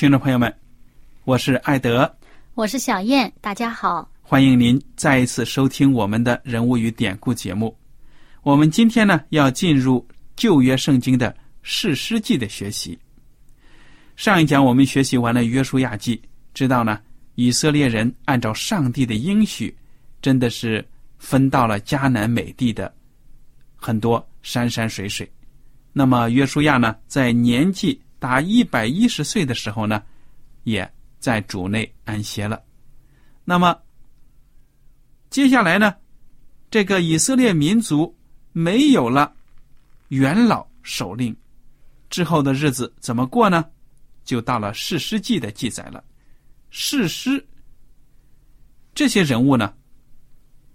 听众朋友们，我是艾德，我是小燕，大家好，欢迎您再一次收听我们的人物与典故节目。我们今天呢，要进入旧约圣经的。士师记的学习。上一讲我们学习完了约书亚记，知道呢，以色列人按照上帝的应许，真的是分到了迦南美地的很多山山水水。那么约书亚呢，在年纪达一百一十岁的时候呢，也在主内安歇了。那么接下来呢，这个以色列民族没有了元老首领。之后的日子怎么过呢？就到了《士师记》的记载了。士师这些人物呢，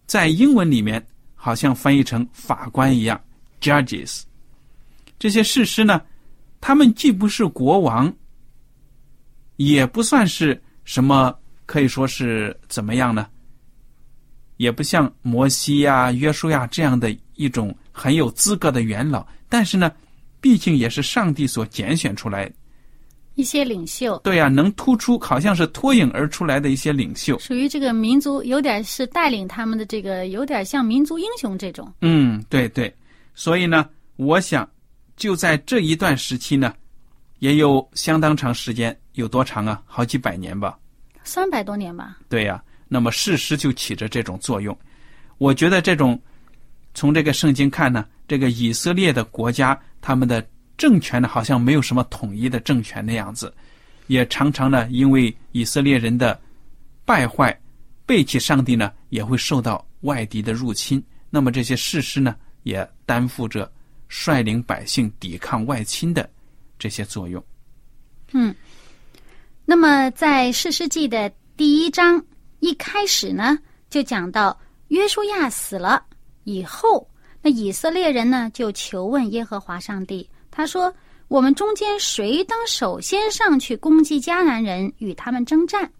在英文里面好像翻译成法官一样，judges。这些士师呢，他们既不是国王，也不算是什么，可以说是怎么样呢？也不像摩西呀、约书亚这样的一种很有资格的元老，但是呢。毕竟也是上帝所拣选出来，一些领袖。对呀，能突出，好像是脱颖而出来的一些领袖，属于这个民族，有点是带领他们的这个，有点像民族英雄这种。嗯，对对。所以呢，我想就在这一段时期呢，也有相当长时间，有多长啊？好几百年吧。三百多年吧。对呀，那么事实就起着这种作用。我觉得这种从这个圣经看呢。这个以色列的国家，他们的政权呢，好像没有什么统一的政权的样子，也常常呢，因为以色列人的败坏、背弃上帝呢，也会受到外敌的入侵。那么这些事实呢，也担负着率领百姓抵抗外侵的这些作用。嗯，那么在士师记的第一章一开始呢，就讲到约书亚死了以后。那以色列人呢，就求问耶和华上帝。他说：“我们中间谁当首先上去攻击迦南人，与他们征战？”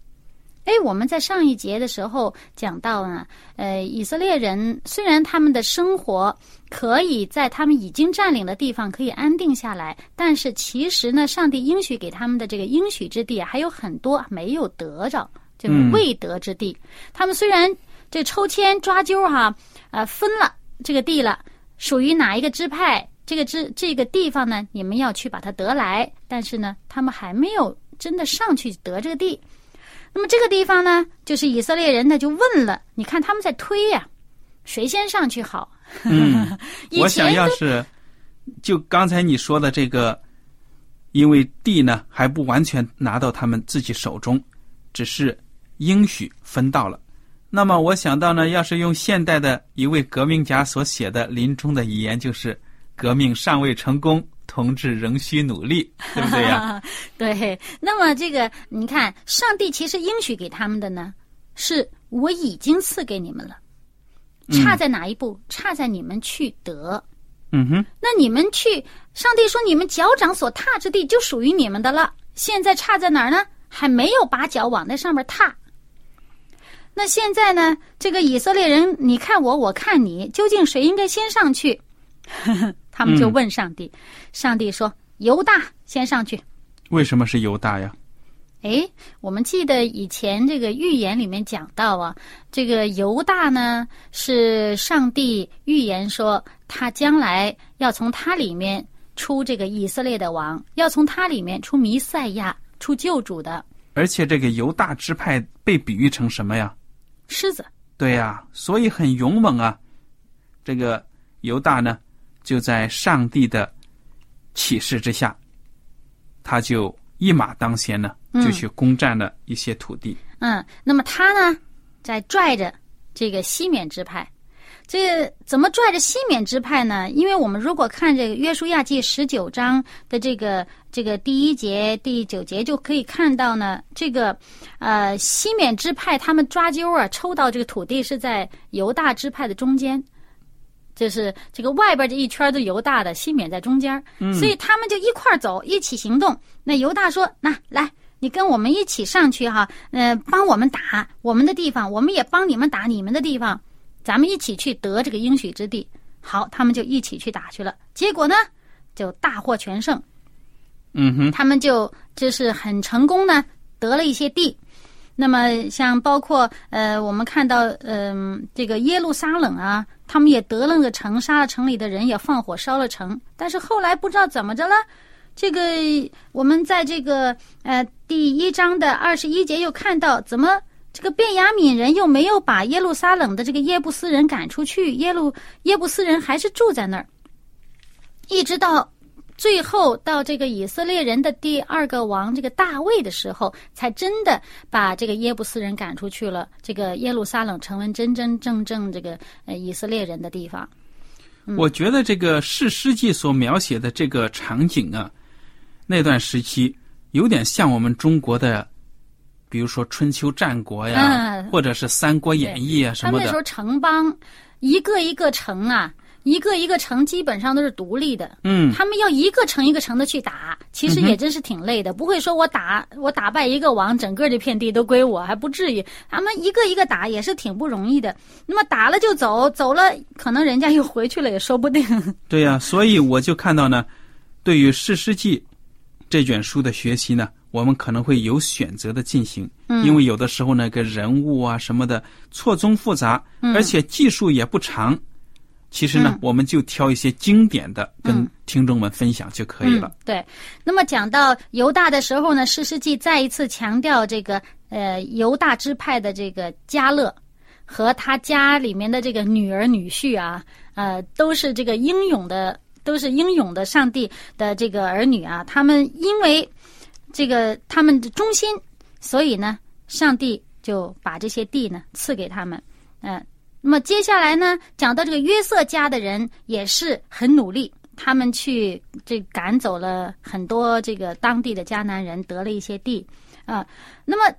哎，我们在上一节的时候讲到呢，呃，以色列人虽然他们的生活可以在他们已经占领的地方可以安定下来，但是其实呢，上帝应许给他们的这个应许之地还有很多没有得着，就是未得之地。他们虽然这抽签抓阄哈，呃，分了。这个地了，属于哪一个支派？这个支这个地方呢？你们要去把它得来，但是呢，他们还没有真的上去得这个地。那么这个地方呢，就是以色列人呢就问了，你看他们在推呀，谁先上去好？嗯，我想要是就刚才你说的这个，因为地呢还不完全拿到他们自己手中，只是应许分到了。那么我想到呢，要是用现代的一位革命家所写的临终的遗言，就是“革命尚未成功，同志仍需努力”，对不对呀？对。那么这个，你看，上帝其实应许给他们的呢，是我已经赐给你们了。差在哪一步？差在你们去得。嗯哼，那你们去，上帝说你们脚掌所踏之地就属于你们的了。现在差在哪儿呢？还没有把脚往那上面踏。那现在呢？这个以色列人，你看我，我看你，究竟谁应该先上去？他们就问上帝，上帝说：“犹大先上去。”为什么是犹大呀？哎，我们记得以前这个预言里面讲到啊，这个犹大呢是上帝预言说他将来要从他里面出这个以色列的王，要从他里面出弥赛亚、出救主的。而且这个犹大支派被比喻成什么呀？狮子。对呀，所以很勇猛啊。这个犹大呢，就在上帝的启示之下，他就一马当先呢，就去攻占了一些土地。嗯，那么他呢，在拽着这个西缅支派。这怎么拽着西缅支派呢？因为我们如果看这个约书亚记十九章的这个这个第一节、第九节，就可以看到呢，这个呃西缅支派他们抓阄啊，抽到这个土地是在犹大支派的中间，就是这个外边这一圈都犹大的，西缅在中间，所以他们就一块走，一起行动。那犹大说：“那来，你跟我们一起上去哈，呃，帮我们打我们的地方，我们也帮你们打你们的地方。”咱们一起去得这个应许之地，好，他们就一起去打去了。结果呢，就大获全胜。嗯哼，他们就就是很成功呢，得了一些地。那么像包括呃，我们看到嗯，这个耶路撒冷啊，他们也得了个城，杀了城里的人，也放火烧了城。但是后来不知道怎么着了，这个我们在这个呃第一章的二十一节又看到怎么。这个便雅悯人又没有把耶路撒冷的这个耶布斯人赶出去，耶路耶布斯人还是住在那儿，一直到最后到这个以色列人的第二个王这个大卫的时候，才真的把这个耶布斯人赶出去了。这个耶路撒冷成为真真正正这个呃以色列人的地方。我觉得这个《士师记》所描写的这个场景啊，那段时期有点像我们中国的。比如说春秋战国呀，或者是三国演义啊什么的。他们那时候城邦一个一个城啊，一个一个城基本上都是独立的。嗯，他们要一个城一个城的去打，其实也真是挺累的。不会说我打我打败一个王，整个这片地都归我，还不至于。他们一个一个打也是挺不容易的。那么打了就走，走了可能人家又回去了也说不定。对呀，所以我就看到呢，对于《史诗记》这卷书的学习呢。我们可能会有选择的进行，嗯因为有的时候那个人物啊什么的错综复杂，而且技术也不长。其实呢，我们就挑一些经典的跟听众们分享就可以了。对，那么讲到犹大的时候呢，诗诗记再一次强调这个呃犹大支派的这个加勒和他家里面的这个女儿女婿啊，呃，都是这个英勇的，都是英勇的上帝的这个儿女啊，他们因为。这个他们的忠心，所以呢，上帝就把这些地呢赐给他们。嗯，那么接下来呢，讲到这个约瑟家的人也是很努力，他们去这赶走了很多这个当地的迦南人，得了一些地啊。那么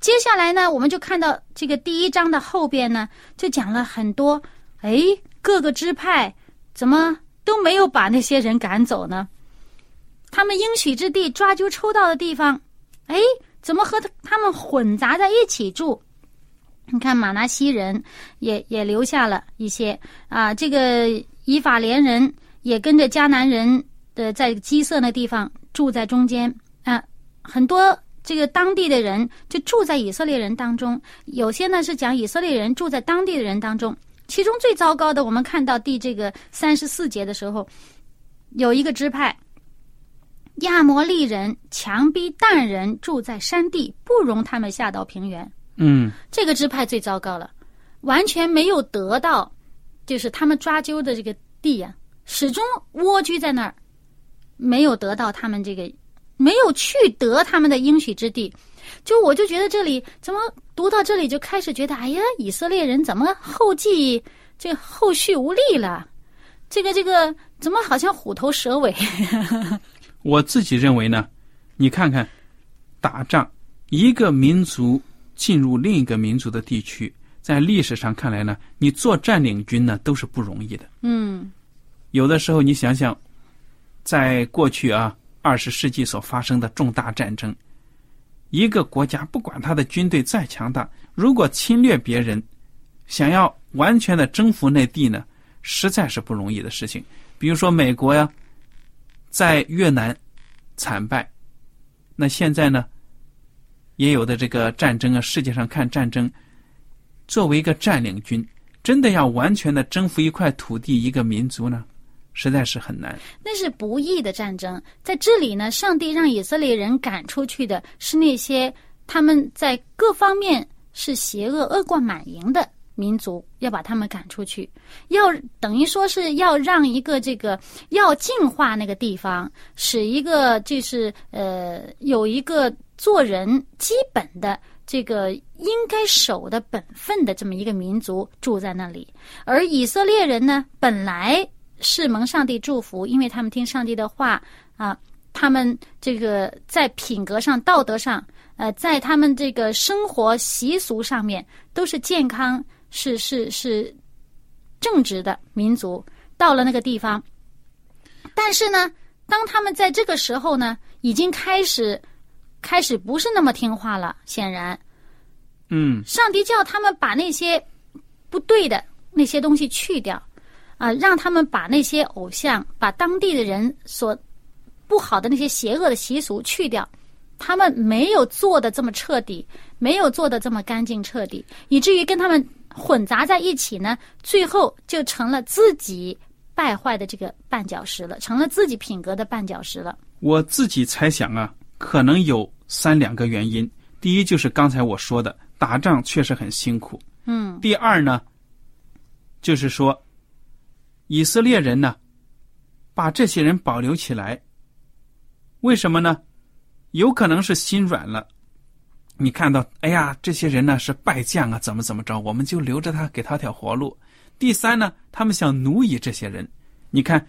接下来呢，我们就看到这个第一章的后边呢，就讲了很多。哎，各个支派怎么都没有把那些人赶走呢？他们应许之地抓阄抽到的地方，哎，怎么和他他们混杂在一起住？你看马拿西人也也留下了一些啊，这个以法连人也跟着迦南人的在基色那地方住在中间啊，很多这个当地的人就住在以色列人当中，有些呢是讲以色列人住在当地的人当中。其中最糟糕的，我们看到第这个三十四节的时候，有一个支派。亚摩利人强逼但人住在山地，不容他们下到平原。嗯，这个支派最糟糕了，完全没有得到，就是他们抓阄的这个地呀，始终蜗居在那儿，没有得到他们这个，没有去得他们的应许之地。就我就觉得这里怎么读到这里就开始觉得，哎呀，以色列人怎么后继这后续无力了？这个这个怎么好像虎头蛇尾？我自己认为呢，你看看，打仗，一个民族进入另一个民族的地区，在历史上看来呢，你做占领军呢都是不容易的。嗯有的时候你想想，在过去啊二十世纪所发生的重大战争，一个国家不管他的军队再强大，如果侵略别人，想要完全的征服那地呢，实在是不容易的事情。比如说美国呀，在越南惨败，那现在呢，也有的这个战争啊，世界上看战争，作为一个占领军，真的要完全的征服一块土地、一个民族呢，实在是很难。那是不义的战争。在这里呢，上帝让以色列人赶出去的是那些他们在各方面是邪恶、恶贯满盈的民族，要把他们赶出去，要等于说是要让一个这个要净化那个地方，使一个就是呃有一个做人基本的。这个应该守的本分的这么一个民族住在那里，而以色列人呢，本来是蒙上帝祝福，因为他们听上帝的话啊，他们这个在品格上、道德上，呃，在他们这个生活习俗上面都是健康、是是是正直的民族。到了那个地方，但是呢，当他们在这个时候呢，已经开始开始不是那么听话了，显然。嗯，上帝叫他们把那些不对的那些东西去掉，啊，让他们把那些偶像、把当地的人所不好的那些邪恶的习俗去掉。他们没有做的这么彻底，没有做的这么干净彻底，以至于跟他们混杂在一起呢，最后就成了自己败坏的这个绊脚石了，成了自己品格的绊脚石了。我自己猜想啊，可能有三两个原因。第一就是刚才我说的，打仗确实很辛苦。嗯第二呢，就是说，以色列人呢，把这些人保留起来，为什么呢？有可能是心软了。你看到，哎呀，这些人呢是败将啊，怎么怎么着，我们就留着他，给他条活路。第三呢，他们想奴役这些人。你看，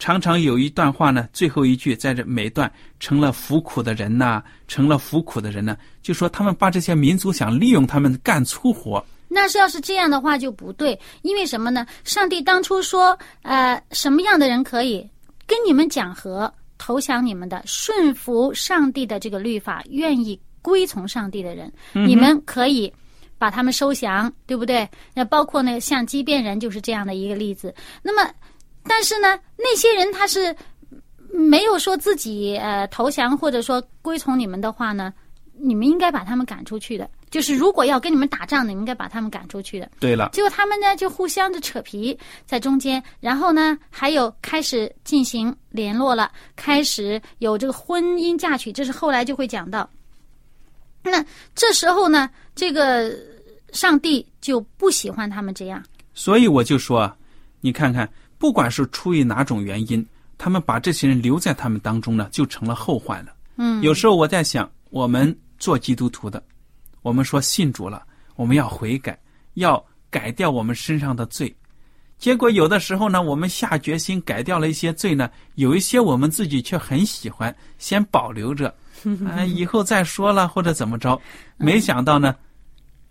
常常有一段话呢，最后一句在这每段成了服苦的人呐、成了服苦的人呢，就说他们把这些民族想利用他们干粗活。那是要是这样的话就不对，因为什么呢？上帝当初说，呃，什么样的人可以跟你们讲和，投降你们的，顺服上帝的这个律法，愿意归从上帝的人，你们可以把他们收降，对不对？那包括那个像畸变人就是这样的一个例子。那么，但是呢，那些人他是没有说自己呃投降或者说归从你们的话呢，你们应该把他们赶出去的。就是如果要跟你们打仗的，你们应该把他们赶出去的。对了，结果他们呢就互相的扯皮在中间，然后呢还有开始进行联络了，开始有这个婚姻嫁娶，这是后来就会讲到。那这时候呢，这个上帝就不喜欢他们这样。所以我就说啊，你看看，不管是出于哪种原因，他们把这些人留在他们当中呢，就成了后患了。嗯，有时候我在想，我们做基督徒的，我们说信主了，我们要悔改，要改掉我们身上的罪。结果有的时候呢，我们下决心改掉了一些罪呢，有一些我们自己却很喜欢，先保留着，啊，以后再说了或者怎么着。没想到呢，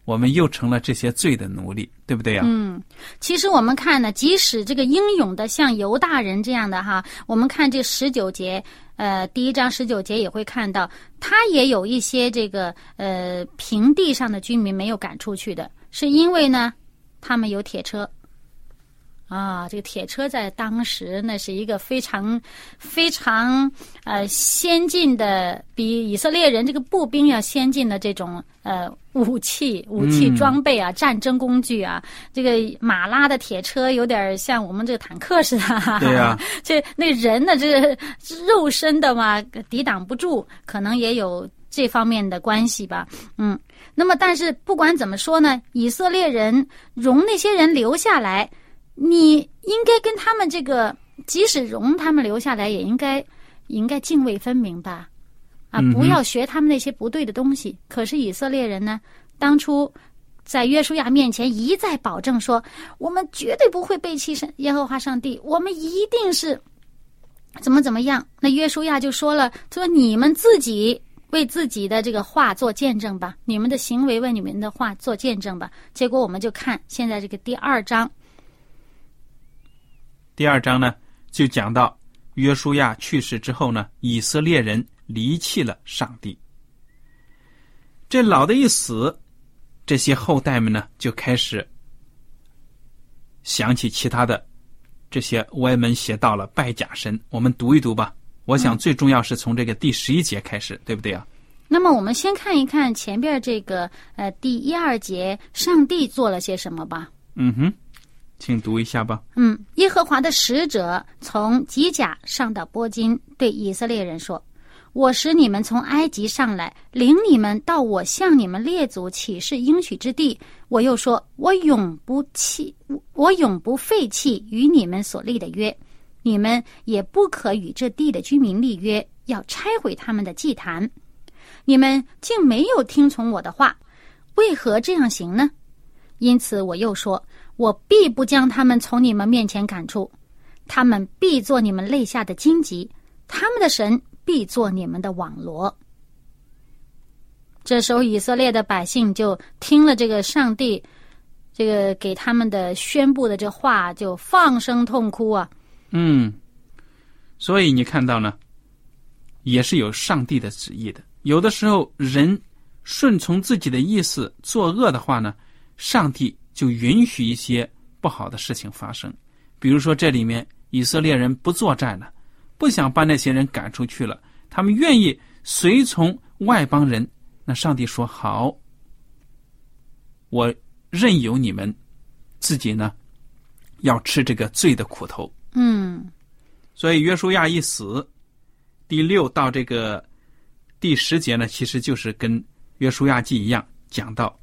我们又成了这些罪的奴隶，对不对呀、嗯，其实我们看呢，即使这个英勇的像犹大人这样的哈，我们看这十九节，呃，第一章十九节也会看到，他也有一些这个呃平地上的居民没有赶出去的，是因为呢，他们有铁车。啊，这个铁车在当时那是一个非常非常呃先进的，比以色列人这个步兵要先进的这种呃武器、武器嗯装备啊、战争工具啊。这个马拉的铁车有点像我们这个坦克似的，对呀 这那人呢，这肉身的嘛，抵挡不住，可能也有这方面的关系吧。嗯，那么但是不管怎么说呢，以色列人容那些人留下来。你应该跟他们这个，即使容他们留下来，也应该应该泾渭分明吧？啊，不要学他们那些不对的东西。可是以色列人呢，当初在约书亚面前一再保证说，我们绝对不会背弃神耶和华上帝，我们一定是怎么怎么样。那约书亚就说了，说你们自己为自己的这个话做见证吧，你们的行为为你们的话做见证吧。结果我们就看现在这个第二章，第二章呢，就讲到约书亚去世之后呢，以色列人离弃了上帝。这老的一死，这些后代们呢就开始想起其他的这些歪门邪道了，拜假神。我们读一读吧。我想最重要是从这个第十一节开始，对不对啊？那么我们先看一看前边这个呃第一二节，上帝做了些什么吧。嗯哼，请读一下吧。嗯，耶和华的使者从吉甲上到波金，对以色列人说：“我使你们从埃及上来，领你们到我向你们列祖起誓应许之地。我又说，我永不弃，我永不废弃与你们所立的约。”你们也不可与这地的居民立约，要拆毁他们的祭坛。你们竟没有听从我的话，为何这样行呢？因此我又说，我必不将他们从你们面前赶出，他们必做你们肋下的荆棘，他们的神必做你们的网罗。这时候，以色列的百姓就听了这个上帝这个给他们的宣布的这话，就放声痛哭啊。嗯，所以你看到呢，也是有上帝的旨意的。有的时候人顺从自己的意思作恶的话呢，上帝就允许一些不好的事情发生。比如说这里面以色列人不作战了，不想把那些人赶出去了，他们愿意随从外邦人。那上帝说好，我任由你们自己呢，要吃这个罪的苦头。嗯，所以约书亚一死，第六到这个第十节呢，其实就是跟约书亚记一样，讲到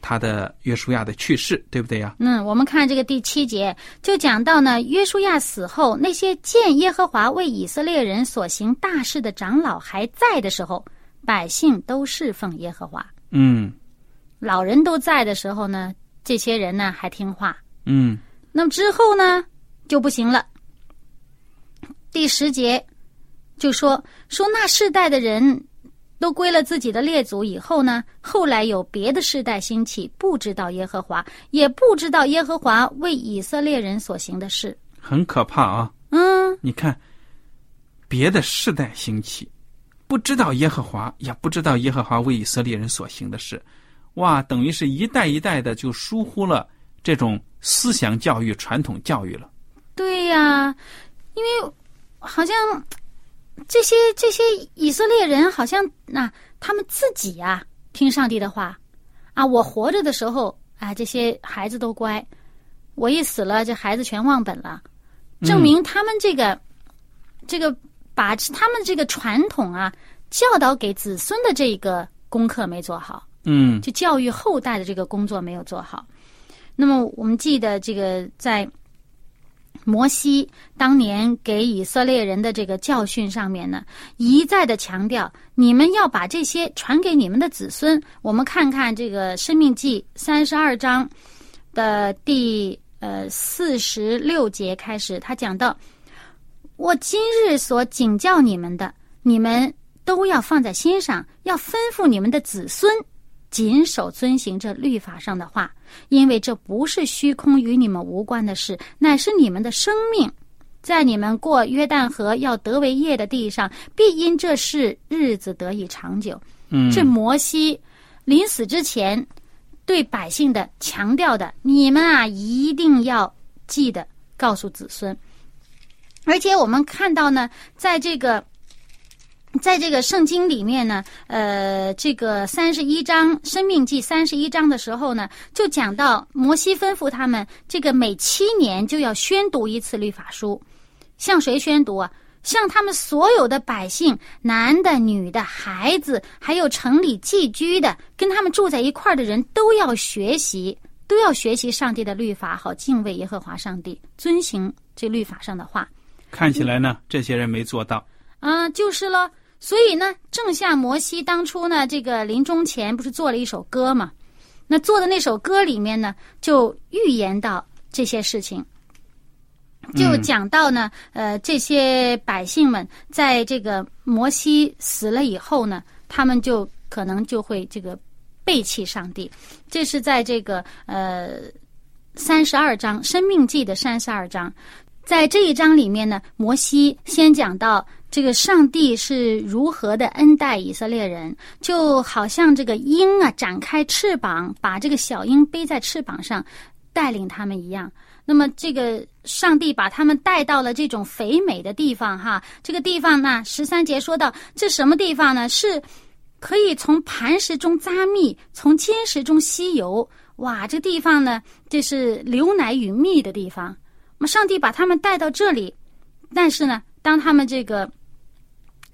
他的约书亚的去世，对不对呀？嗯，我们看这个第七节，就讲到呢，约书亚死后，那些见耶和华为以色列人所行大事的长老还在的时候，百姓都侍奉耶和华。嗯，老人都在的时候呢，这些人呢还听话。嗯，那么之后呢？就不行了。第十节就说说那世代的人都归了自己的列祖以后呢，后来有别的世代兴起，不知道耶和华，也不知道耶和华为以色列人所行的事，很可怕啊！嗯，你看，别的世代兴起，不知道耶和华，也不知道耶和华为以色列人所行的事，哇，等于是一代一代的就疏忽了这种思想教育、传统教育了。对呀，因为好像这些这些以色列人好像那他们自己呀听上帝的话啊，我活着的时候啊，这些孩子都乖，我一死了，这孩子全忘本了，证明他们这个这个把他们这个传统啊教导给子孙的这个功课没做好，嗯，就教育后代的这个工作没有做好。那么我们记得这个在。摩西当年给以色列人的这个教训上面呢，一再的强调，你们要把这些传给你们的子孙。我们看看这个《生命记》三十二章的第呃四十六节开始，他讲到：我今日所警教你们的，你们都要放在心上，要吩咐你们的子孙。谨守遵行这律法上的话，因为这不是虚空与你们无关的事，乃是你们的生命。在你们过约旦河要得为业的地上，必因这事日子得以长久。嗯，这摩西临死之前对百姓的强调的，你们啊一定要记得告诉子孙。而且我们看到呢，在这个。在这个圣经里面呢，呃，这个三十一章《生命记》三十一章的时候呢，就讲到摩西吩咐他们，这个每七年就要宣读一次律法书，向谁宣读啊？向他们所有的百姓，男的、女的、孩子，还有城里寄居的，跟他们住在一块儿的人都要学习，都要学习上帝的律法，好敬畏耶和华上帝，遵行这律法上的话。看起来呢，这些人没做到。啊，就是了。所以呢，正像摩西当初呢，这个临终前不是做了一首歌嘛？那做的那首歌里面呢，就预言到这些事情。就讲到呢，呃，这些百姓们在这个摩西死了以后呢，他们就可能就会这个背弃上帝。这是在这个呃三十二章《生命记》的三十二章，在这一章里面呢，摩西先讲到这个上帝是如何的恩待以色列人，就好像这个鹰啊展开翅膀，把这个小鹰背在翅膀上，带领他们一样。那么，这个上帝把他们带到了这种肥美的地方，哈，这个地方呢，十三节说到，这什么地方呢？是可以从磐石中扎蜜，从坚石中吸油。哇，这地方呢，这是流奶与蜜的地方。那么，上帝把他们带到这里，但是呢，当他们这个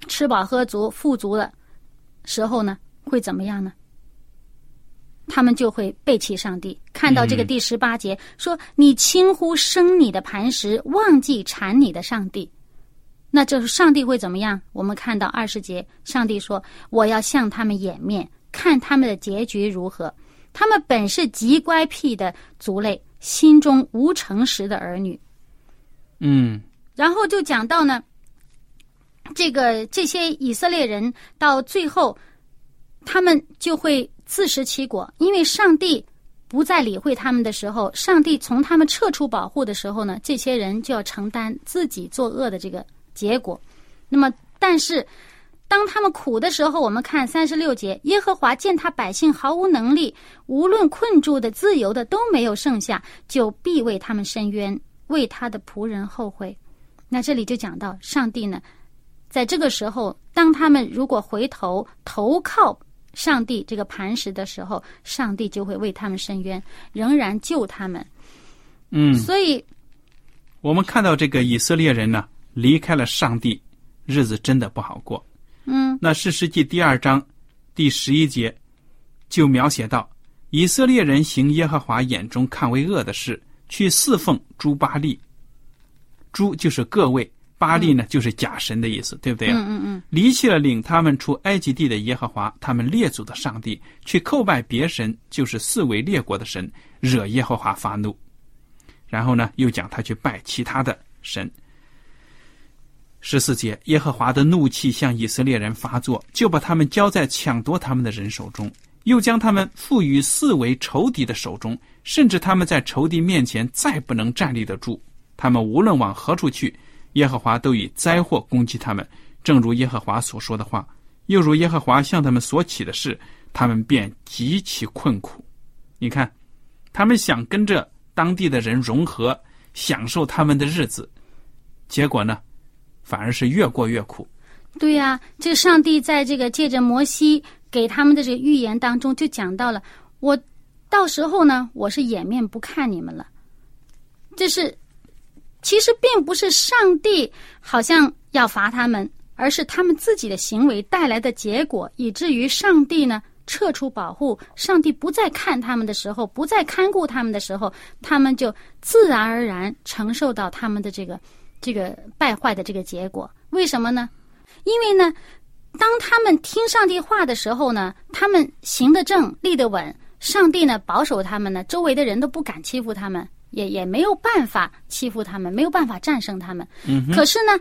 吃饱喝足、富足的时候呢，会怎么样呢？他们就会背弃上帝。看到这个第十八节说：“你轻忽生你的磐石，忘记产你的上帝。”那就是上帝会怎么样？我们看到二十节，上帝说：“我要向他们掩面，看他们的结局如何。他们本是极乖僻的族类，心中无诚实的儿女。”嗯，然后就讲到呢，这个这些以色列人到最后，他们就会。自食其果，因为上帝不再理会他们的时候，上帝从他们撤出保护的时候呢，这些人就要承担自己作恶的这个结果。那么，但是当他们苦的时候，我们看三十六节，耶和华见他百姓毫无能力，无论困住的、自由的都没有剩下，就必为他们伸冤，为他的仆人后悔。那这里就讲到，上帝呢，在这个时候，当他们如果回头投靠。上帝这个磐石的时候，上帝就会为他们伸冤，仍然救他们。嗯，所以我们看到这个以色列人呢，离开了上帝，日子真的不好过。嗯，那是世纪第二章第十一节就描写到，以色列人行耶和华眼中看为恶的事，去侍奉诸巴利。诸就是各位。巴利呢，就是假神的意思，对不对啊？嗯嗯嗯。离弃了领他们出埃及地的耶和华，他们列祖的上帝，去叩拜别神，就是四围列国的神，惹耶和华发怒。然后呢，又讲他去拜其他的神。十四节，耶和华的怒气向以色列人发作，就把他们交在抢夺他们的人手中，又将他们赋予四围仇敌的手中，甚至他们在仇敌面前再不能站立得住。他们无论往何处去。耶和华都以灾祸攻击他们，正如耶和华所说的话，又如耶和华向他们所起的事，他们便极其困苦。你看，他们想跟着当地的人融合，享受他们的日子，结果呢，反而是越过越苦。对呀，这上帝在这个借着摩西给他们的这个预言当中，就讲到了：我到时候呢，我是掩面不看你们了。这是。其实并不是上帝好像要罚他们，而是他们自己的行为带来的结果，以至于上帝呢撤出保护，上帝不再看他们的时候，不再看顾他们的时候，他们就自然而然承受到他们的这个这个败坏的这个结果。为什么呢？因为呢，当他们听上帝话的时候呢，他们行得正，立得稳，上帝呢保守他们呢，周围的人都不敢欺负他们。也也没有办法欺负他们，没有办法战胜他们。嗯。可是呢，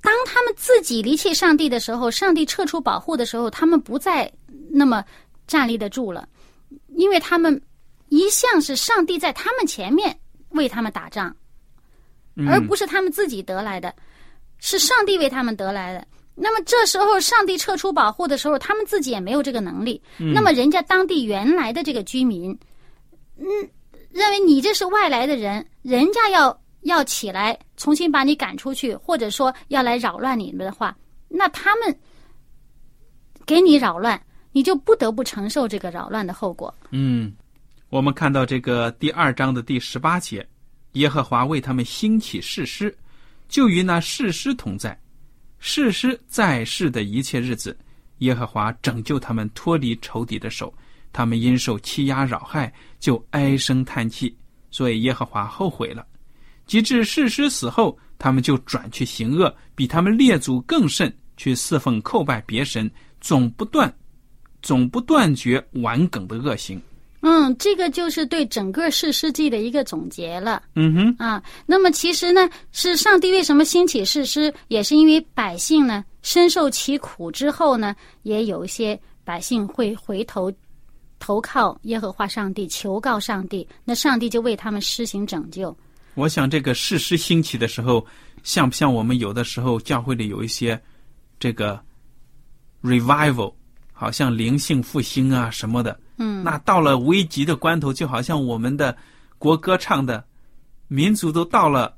当他们自己离弃上帝的时候，上帝撤出保护的时候，他们不再那么站立得住了，因为他们一向是上帝在他们前面为他们打仗，而不是他们自己得来的，是上帝为他们得来的。那么这时候，上帝撤出保护的时候，他们自己也没有这个能力。那么人家当地原来的这个居民，嗯。认为你这是外来的人，人家要要起来重新把你赶出去，或者说要来扰乱你们的话，那他们给你扰乱，你就不得不承受这个扰乱的后果。嗯，我们看到这个第二章的第十八节，耶和华为他们兴起誓师，就与那誓师同在，誓师在世的一切日子，耶和华拯救他们脱离仇敌的手。他们因受欺压扰害，就唉声叹气，所以耶和华后悔了。及至世师死后，他们就转去行恶，比他们列祖更甚，去侍奉叩拜别神，总不断，总不断绝顽梗的恶行。嗯，这个就是对整个世世纪的一个总结了。嗯哼，啊，那么其实呢，是上帝为什么兴起世师，也是因为百姓呢深受其苦之后呢，也有一些百姓会回头投靠耶和华上帝，求告上帝，那上帝就为他们施行拯救。我想这个事实兴起的时候，像不像我们有的时候教会里有一些这个 revival，好像灵性复兴啊什么的。嗯，那到了危急的关头，就好像我们的国歌唱的，民族都到了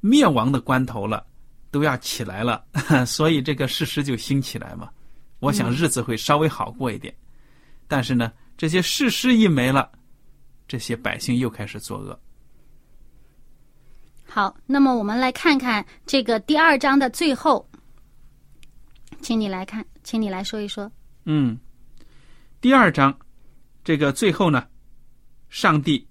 灭亡的关头了，都要起来了，所以这个事实就兴起来嘛。我想日子会稍微好过一点，但是呢，这些事师一没了，这些百姓又开始作恶。好，那么我们来看看这个第二章的最后，请你来看，请你来说一说。嗯，第二章。这个最后呢，上帝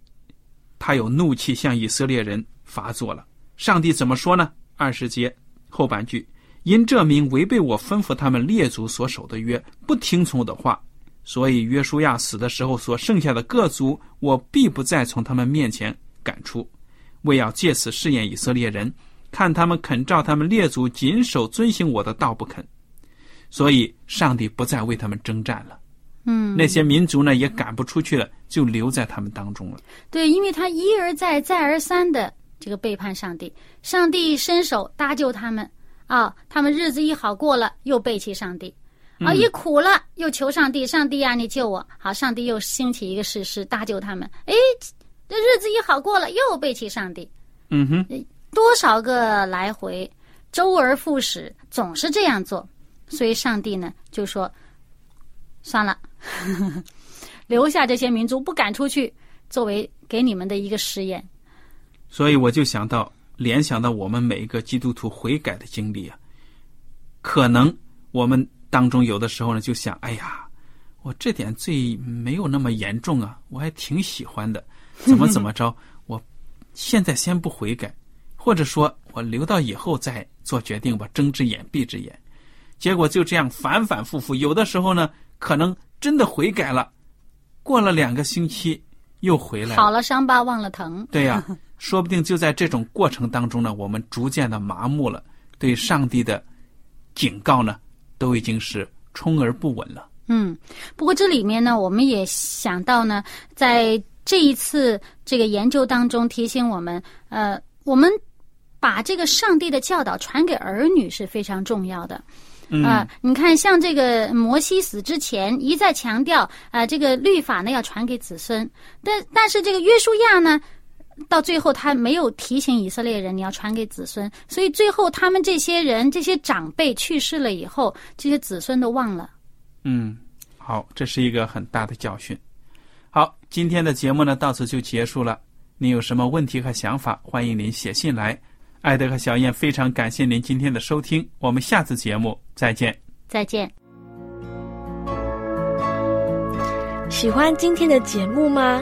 他有怒气向以色列人发作了。上帝怎么说呢？二十节后半句：因这名违背我吩咐他们列祖所守的约，不听从我的话，所以约书亚死的时候所剩下的各族，我必不再从他们面前赶出，为要借此试验以色列人，看他们肯照他们列祖谨守遵行我的道不肯。所以上帝不再为他们征战了。嗯，那些民族呢也赶不出去了，就留在他们当中了。对，因为他一而再、再而三的这个背叛上帝，上帝伸手搭救他们啊，他们日子一好过了，又背弃上帝啊，一苦了又求上帝，上帝啊，你救我！好，上帝又兴起一个事实搭救他们，哎，这日子一好过了，又背弃上帝。嗯哼，多少个来回，周而复始，总是这样做，所以上帝呢就说，算了。留下这些民族不赶出去，作为给你们的一个试验。所以我就想到，联想到我们每一个基督徒悔改的经历啊，可能我们当中有的时候呢，就想：哎呀，我这点罪没有那么严重啊，我还挺喜欢的，怎么怎么着？我现在先不悔改，或者说我留到以后再做决定吧，睁只眼闭只眼。结果就这样反反复复，有的时候呢，可能。真的悔改了，过了两个星期又回来了好了，伤疤忘了疼。对呀，说不定就在这种过程当中呢，我们逐渐的麻木了，对上帝的警告呢，都已经是充而不闻了。嗯，不过这里面呢，我们也想到呢，在这一次这个研究当中提醒我们，呃，我们把这个上帝的教导传给儿女是非常重要的。啊，你看，像这个摩西死之前一再强调啊，这个律法呢要传给子孙，但但是这个约书亚呢，到最后他没有提醒以色列人你要传给子孙，所以最后他们这些人这些长辈去世了以后，这些子孙都忘了。嗯，好，这是一个很大的教训。好，今天的节目呢到此就结束了。您有什么问题和想法，欢迎您写信来。艾德和小燕非常感谢您今天的收听，我们下次节目再见。再见。喜欢今天的节目吗？